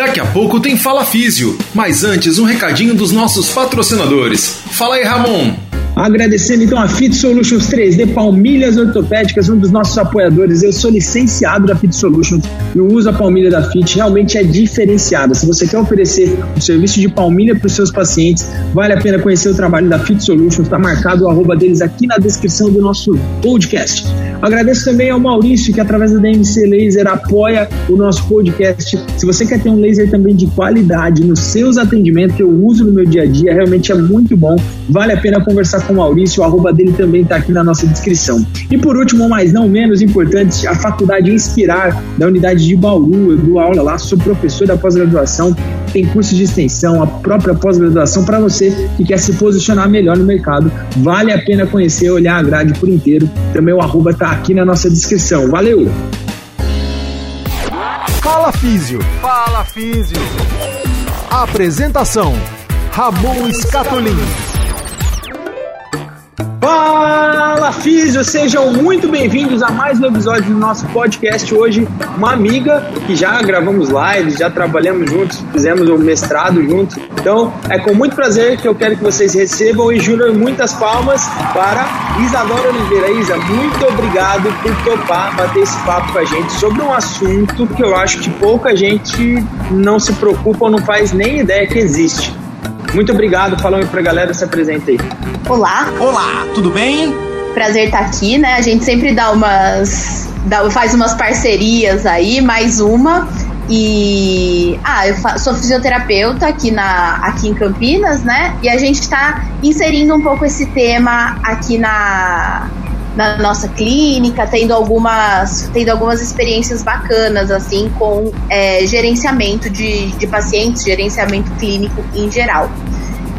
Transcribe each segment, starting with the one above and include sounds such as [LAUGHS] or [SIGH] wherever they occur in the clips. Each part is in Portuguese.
Daqui a pouco tem Fala Físio, mas antes um recadinho dos nossos patrocinadores. Fala aí, Ramon! Agradecendo então a Fit Solutions 3D Palmilhas Ortopédicas, um dos nossos apoiadores. Eu sou licenciado da Fit Solutions e uso da palmilha da Fit realmente é diferenciado. Se você quer oferecer um serviço de palmilha para os seus pacientes, vale a pena conhecer o trabalho da Fit Solutions. Está marcado o arroba deles aqui na descrição do nosso podcast. Agradeço também ao Maurício, que através da DMC Laser apoia o nosso podcast. Se você quer ter um laser também de qualidade nos seus atendimentos, que eu uso no meu dia a dia, realmente é muito bom. Vale a pena conversar com o Maurício, o arroba dele também está aqui na nossa descrição. E por último, mas não menos importante, a Faculdade Inspirar, da unidade de Bauru. Eu dou aula lá, sou professor da pós-graduação, tem curso de extensão, a própria pós-graduação para você que quer se posicionar melhor no mercado. Vale a pena conhecer, olhar a grade por inteiro. Também o arroba está aqui na nossa descrição. Valeu! Fala Físio. Fala Físio. Apresentação: Ramon Scatolin. Fala Físio, sejam muito bem-vindos a mais um episódio do nosso podcast. Hoje, uma amiga que já gravamos lives, já trabalhamos juntos, fizemos o um mestrado juntos. Então, é com muito prazer que eu quero que vocês recebam e juram muitas palmas para Isadora Oliveira. Isa, muito obrigado por topar bater esse papo com a gente sobre um assunto que eu acho que pouca gente não se preocupa ou não faz nem ideia que existe muito obrigado. Falando pra galera, se apresenta aí. Olá. Olá, tudo bem? Prazer estar aqui, né? A gente sempre dá umas. Dá, faz umas parcerias aí, mais uma. E ah, eu sou fisioterapeuta aqui, na, aqui em Campinas, né? E a gente está inserindo um pouco esse tema aqui na, na nossa clínica, tendo algumas, tendo algumas experiências bacanas, assim, com é, gerenciamento de, de pacientes, gerenciamento clínico em geral.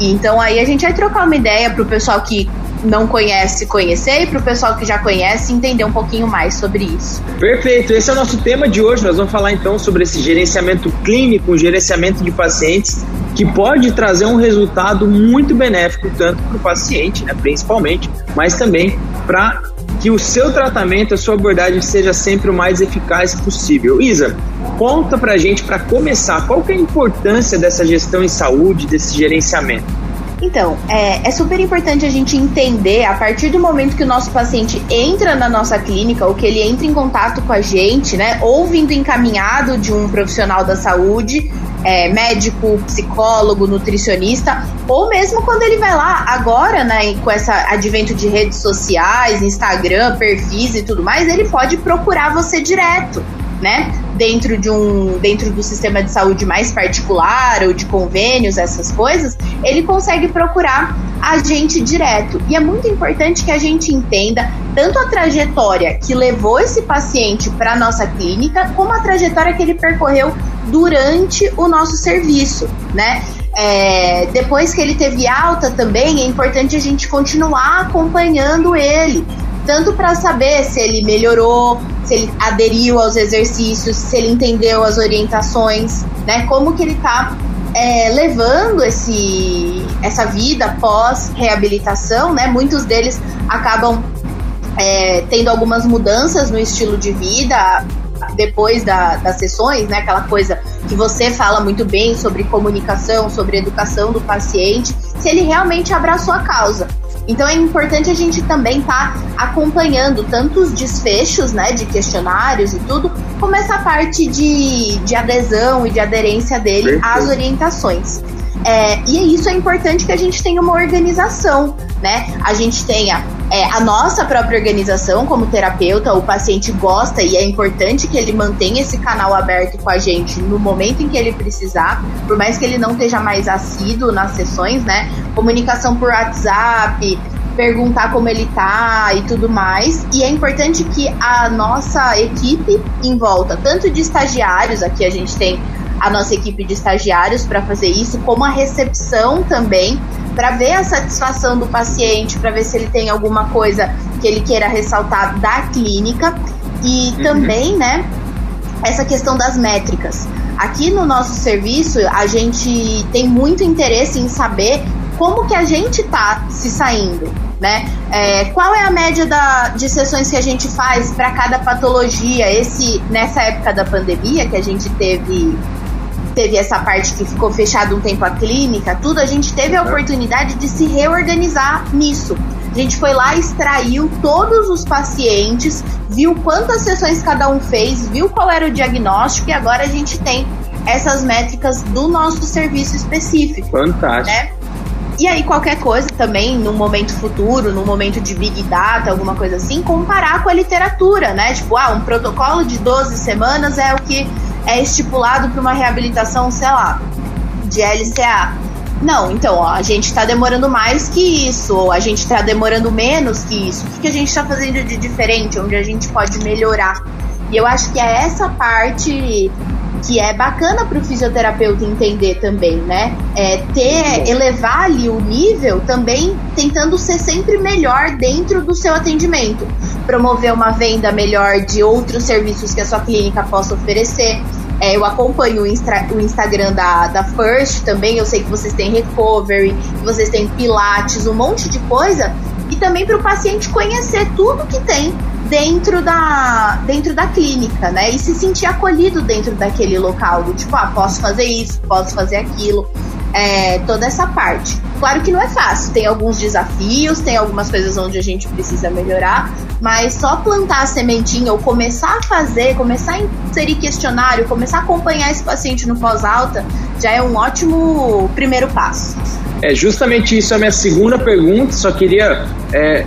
E, então aí a gente vai trocar uma ideia para o pessoal que não conhece conhecer e para o pessoal que já conhece entender um pouquinho mais sobre isso. Perfeito, esse é o nosso tema de hoje. Nós vamos falar então sobre esse gerenciamento clínico, gerenciamento de pacientes, que pode trazer um resultado muito benéfico tanto para o paciente, né, principalmente, mas também para que o seu tratamento, a sua abordagem seja sempre o mais eficaz possível. Isa, conta pra gente, para começar, qual que é a importância dessa gestão em saúde, desse gerenciamento? Então, é, é, super importante a gente entender, a partir do momento que o nosso paciente entra na nossa clínica, ou que ele entra em contato com a gente, né, ou vindo encaminhado de um profissional da saúde, é, médico, psicólogo, nutricionista, ou mesmo quando ele vai lá agora, né, com esse advento de redes sociais, Instagram, perfis e tudo mais, ele pode procurar você direto, né? Dentro de um, dentro do sistema de saúde mais particular ou de convênios, essas coisas, ele consegue procurar a gente direto. E é muito importante que a gente entenda tanto a trajetória que levou esse paciente para nossa clínica, como a trajetória que ele percorreu durante o nosso serviço, né? É, depois que ele teve alta também, é importante a gente continuar acompanhando ele, tanto para saber se ele melhorou, se ele aderiu aos exercícios, se ele entendeu as orientações, né? Como que ele está é, levando esse, essa vida pós reabilitação, né? Muitos deles acabam é, tendo algumas mudanças no estilo de vida depois da, das sessões, né? Aquela coisa que você fala muito bem sobre comunicação, sobre educação do paciente, se ele realmente abraçou a causa. Então é importante a gente também estar tá acompanhando tanto os desfechos, né, de questionários e tudo, como essa parte de, de adesão e de aderência dele às orientações. É, e isso é importante que a gente tenha uma organização, né? A gente tenha é, a nossa própria organização como terapeuta, o paciente gosta e é importante que ele mantenha esse canal aberto com a gente no momento em que ele precisar, por mais que ele não esteja mais assíduo nas sessões, né? Comunicação por WhatsApp, perguntar como ele tá e tudo mais. E é importante que a nossa equipe em volta, tanto de estagiários, aqui a gente tem a nossa equipe de estagiários para fazer isso, como a recepção também, para ver a satisfação do paciente, para ver se ele tem alguma coisa que ele queira ressaltar da clínica e uhum. também, né, essa questão das métricas. Aqui no nosso serviço, a gente tem muito interesse em saber como que a gente tá se saindo, né? É, qual é a média da, de sessões que a gente faz para cada patologia? Esse nessa época da pandemia que a gente teve teve essa parte que ficou fechada um tempo a clínica, tudo, a gente teve a oportunidade de se reorganizar nisso. A gente foi lá, extraiu todos os pacientes, viu quantas sessões cada um fez, viu qual era o diagnóstico e agora a gente tem essas métricas do nosso serviço específico. Fantástico. Né? E aí, qualquer coisa também, no momento futuro, no momento de Big Data, alguma coisa assim, comparar com a literatura, né? Tipo, ah, um protocolo de 12 semanas é o que é estipulado para uma reabilitação, sei lá, de LCA. Não, então, ó, a gente está demorando mais que isso, ou a gente está demorando menos que isso. O que, que a gente está fazendo de diferente, onde a gente pode melhorar? E eu acho que é essa parte que é bacana para o fisioterapeuta entender também, né? É ter, elevar ali o nível também tentando ser sempre melhor dentro do seu atendimento. Promover uma venda melhor de outros serviços que a sua clínica possa oferecer. É, eu acompanho o, o, Instagram da, da First também. Eu sei que vocês têm recovery, que vocês têm pilates, um monte de coisa. E também para o paciente conhecer tudo que tem dentro da, dentro da clínica, né? E se sentir acolhido dentro daquele local, tipo, ah, posso fazer isso, posso fazer aquilo. É, toda essa parte. Claro que não é fácil, tem alguns desafios, tem algumas coisas onde a gente precisa melhorar, mas só plantar a sementinha ou começar a fazer, começar a inserir questionário, começar a acompanhar esse paciente no pós-alta, já é um ótimo primeiro passo. É justamente isso a minha segunda pergunta, só queria é, eh,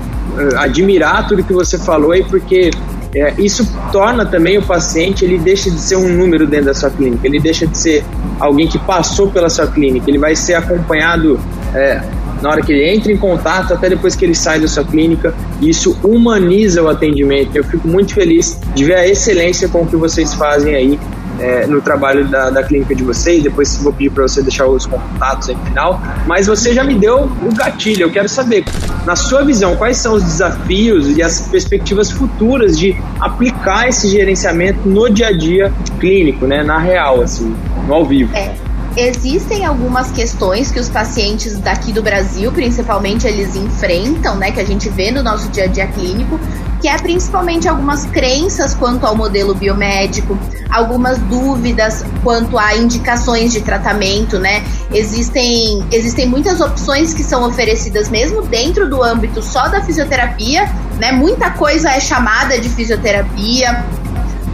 admirar tudo que você falou aí, porque é, isso torna também o paciente, ele deixa de ser um número dentro da sua clínica, ele deixa de ser alguém que passou pela sua clínica, ele vai ser acompanhado é, na hora que ele entra em contato, até depois que ele sai da sua clínica, isso humaniza o atendimento. Eu fico muito feliz de ver a excelência com que vocês fazem aí é, no trabalho da, da, clínica de vocês. Depois vou pedir para você deixar os contatos aí no final. Mas você já me deu o gatilho. Eu quero saber, na sua visão, quais são os desafios e as perspectivas futuras de aplicar esse gerenciamento no dia a dia clínico, né? Na real, assim, no ao vivo. É existem algumas questões que os pacientes daqui do Brasil, principalmente, eles enfrentam, né, que a gente vê no nosso dia a dia clínico, que é principalmente algumas crenças quanto ao modelo biomédico, algumas dúvidas quanto a indicações de tratamento, né? Existem, existem muitas opções que são oferecidas mesmo dentro do âmbito só da fisioterapia, né? Muita coisa é chamada de fisioterapia,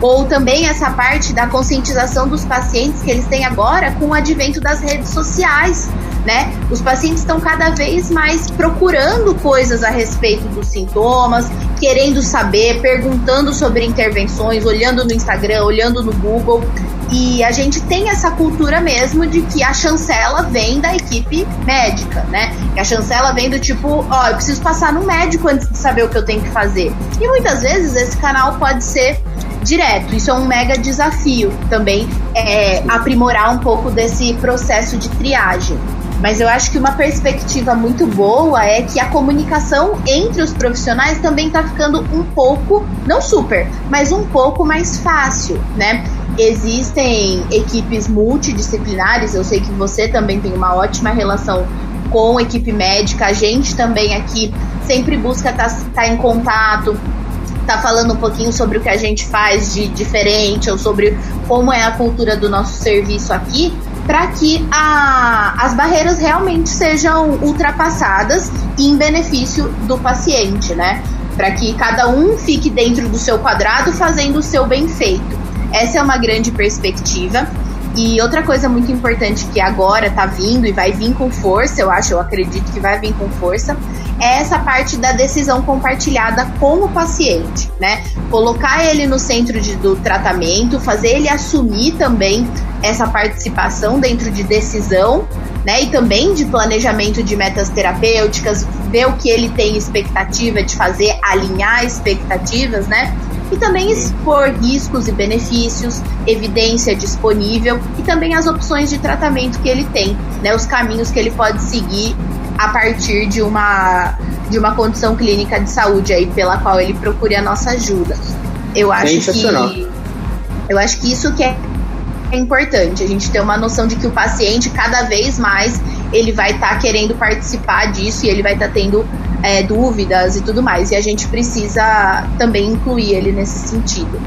ou também essa parte da conscientização dos pacientes que eles têm agora com o advento das redes sociais né? Os pacientes estão cada vez mais procurando coisas a respeito dos sintomas, querendo saber, perguntando sobre intervenções, olhando no Instagram, olhando no Google. E a gente tem essa cultura mesmo de que a chancela vem da equipe médica, né? Que a chancela vem do tipo, ó, eu preciso passar no médico antes de saber o que eu tenho que fazer. E muitas vezes esse canal pode ser direto. Isso é um mega desafio também, é, aprimorar um pouco desse processo de triagem. Mas eu acho que uma perspectiva muito boa é que a comunicação entre os profissionais também está ficando um pouco, não super, mas um pouco mais fácil, né? Existem equipes multidisciplinares, eu sei que você também tem uma ótima relação com a equipe médica, a gente também aqui sempre busca estar tá, tá em contato, tá falando um pouquinho sobre o que a gente faz de diferente ou sobre como é a cultura do nosso serviço aqui, para que a, as barreiras realmente sejam ultrapassadas em benefício do paciente, né? Para que cada um fique dentro do seu quadrado fazendo o seu bem feito. Essa é uma grande perspectiva. E outra coisa muito importante que agora tá vindo e vai vir com força, eu acho, eu acredito que vai vir com força, é essa parte da decisão compartilhada com o paciente, né? Colocar ele no centro de, do tratamento, fazer ele assumir também essa participação dentro de decisão, né? E também de planejamento de metas terapêuticas, ver o que ele tem expectativa de fazer, alinhar expectativas, né? E também expor riscos e benefícios, evidência disponível e também as opções de tratamento que ele tem, né, os caminhos que ele pode seguir a partir de uma de uma condição clínica de saúde aí pela qual ele procure a nossa ajuda. Eu acho que eu acho que isso que é é importante a gente ter uma noção de que o paciente cada vez mais ele vai estar tá querendo participar disso e ele vai estar tá tendo é, dúvidas e tudo mais. E a gente precisa também incluir ele nesse sentido.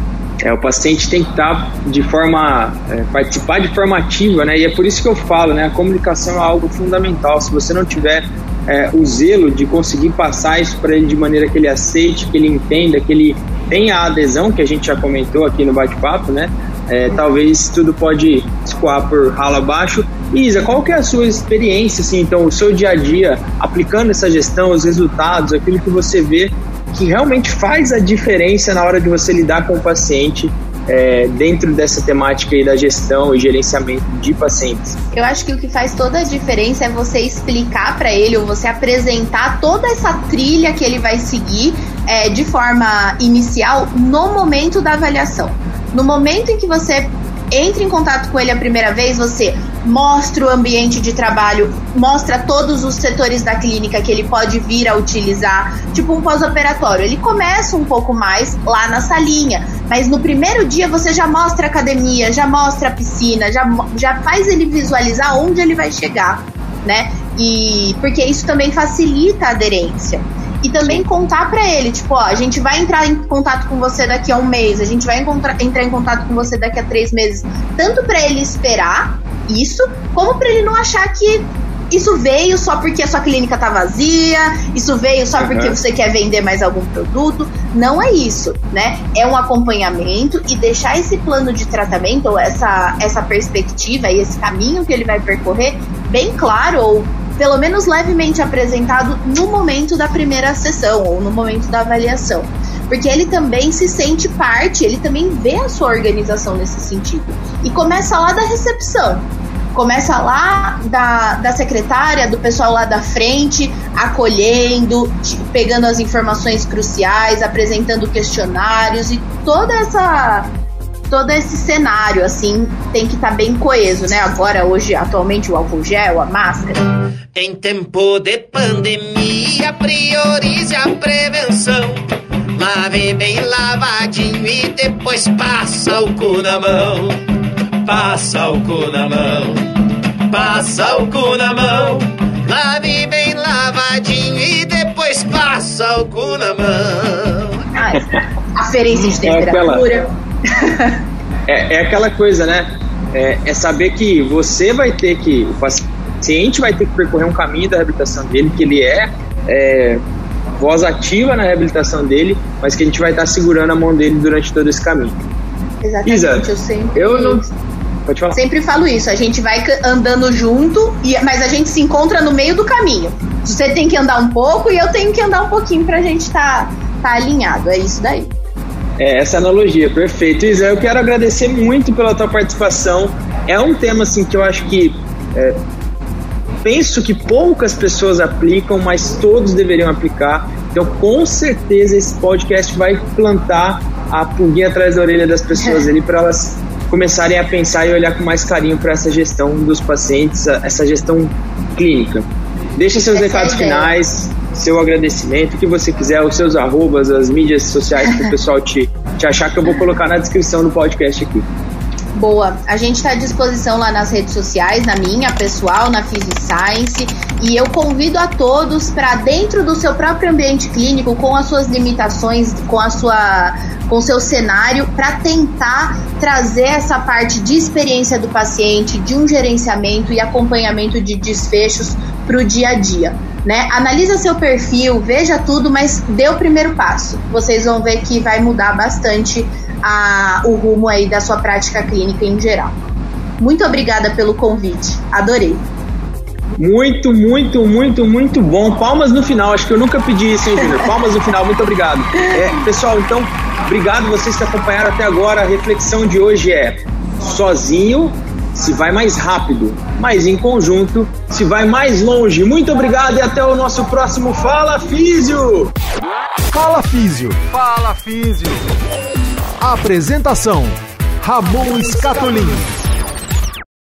É, o paciente tem que estar de forma, é, participar de forma ativa, né? E é por isso que eu falo, né? A comunicação é algo fundamental. Se você não tiver é, o zelo de conseguir passar isso para ele de maneira que ele aceite, que ele entenda, que ele tenha a adesão, que a gente já comentou aqui no bate-papo, né? É, talvez tudo pode escoar por ralo abaixo. Isa, qual que é a sua experiência, assim, então, o seu dia a dia aplicando essa gestão, os resultados, aquilo que você vê que realmente faz a diferença na hora de você lidar com o paciente é, dentro dessa temática aí da gestão e gerenciamento de pacientes? Eu acho que o que faz toda a diferença é você explicar para ele ou você apresentar toda essa trilha que ele vai seguir é, de forma inicial no momento da avaliação. No momento em que você entra em contato com ele a primeira vez, você mostra o ambiente de trabalho, mostra todos os setores da clínica que ele pode vir a utilizar, tipo um pós-operatório. Ele começa um pouco mais lá na salinha, mas no primeiro dia você já mostra a academia, já mostra a piscina, já, já faz ele visualizar onde ele vai chegar, né? E porque isso também facilita a aderência e também contar para ele, tipo, ó, a gente vai entrar em contato com você daqui a um mês, a gente vai entrar em contato com você daqui a três meses, tanto para ele esperar isso, como para ele não achar que isso veio só porque a sua clínica tá vazia, isso veio só porque você quer vender mais algum produto. Não é isso, né? É um acompanhamento e deixar esse plano de tratamento, ou essa, essa perspectiva e esse caminho que ele vai percorrer bem claro, ou pelo menos levemente apresentado no momento da primeira sessão ou no momento da avaliação. Porque ele também se sente parte, ele também vê a sua organização nesse sentido. E começa lá da recepção. Começa lá da, da secretária, do pessoal lá da frente, acolhendo, pegando as informações cruciais, apresentando questionários e toda essa todo esse cenário, assim, tem que estar tá bem coeso, né? Agora, hoje, atualmente, o álcool gel, a máscara. Em tempo de pandemia, priorize a prevenção. Lave bem lavadinho e depois passa o cu na mão. Passa o cu na mão. Passa o cu na mão. Lave bem lavadinho e depois passa o cu na mão. Aferência de temperatura. É é, é aquela coisa, né? É, é, saber que você vai ter que, o paciente vai ter que percorrer um caminho da reabilitação dele, que ele é, é voz ativa na reabilitação dele, mas que a gente vai estar segurando a mão dele durante todo esse caminho. Exatamente, Isa, eu sempre. Eu não. Pode falar. Sempre falo isso, a gente vai andando junto, e, mas a gente se encontra no meio do caminho. Você tem que andar um pouco e eu tenho que andar um pouquinho pra gente estar tá, tá alinhado. É isso daí. É, essa analogia, perfeito. Isa, eu quero agradecer muito pela tua participação. É um tema assim que eu acho que é, penso que poucas pessoas aplicam, mas todos deveriam aplicar. Então, com certeza esse podcast vai plantar a pulguinha atrás da orelha das pessoas [LAUGHS] ali para elas começarem a pensar e olhar com mais carinho para essa gestão dos pacientes, essa gestão clínica. Deixa seus essa recados é finais seu agradecimento, o que você quiser, os seus arrobas, as mídias sociais para o pessoal te, te achar, que eu vou colocar na descrição do podcast aqui. Boa, a gente está à disposição lá nas redes sociais, na minha pessoal, na Science, e eu convido a todos para dentro do seu próprio ambiente clínico, com as suas limitações, com a sua, com o seu cenário, para tentar trazer essa parte de experiência do paciente, de um gerenciamento e acompanhamento de desfechos para o dia a dia né? Analisa seu perfil, veja tudo, mas dê o primeiro passo. Vocês vão ver que vai mudar bastante a, o rumo aí da sua prática clínica em geral. Muito obrigada pelo convite, adorei. Muito, muito, muito, muito bom. Palmas no final, acho que eu nunca pedi isso, hein, Júnior? Palmas no final, muito obrigado. É, pessoal, então, obrigado vocês que acompanharam até agora. A reflexão de hoje é: sozinho se vai mais rápido, mas em conjunto se vai mais longe. Muito obrigado e até o nosso próximo Fala Físio! Fala Físio! Fala Físio! Apresentação: Ramon Scatolin.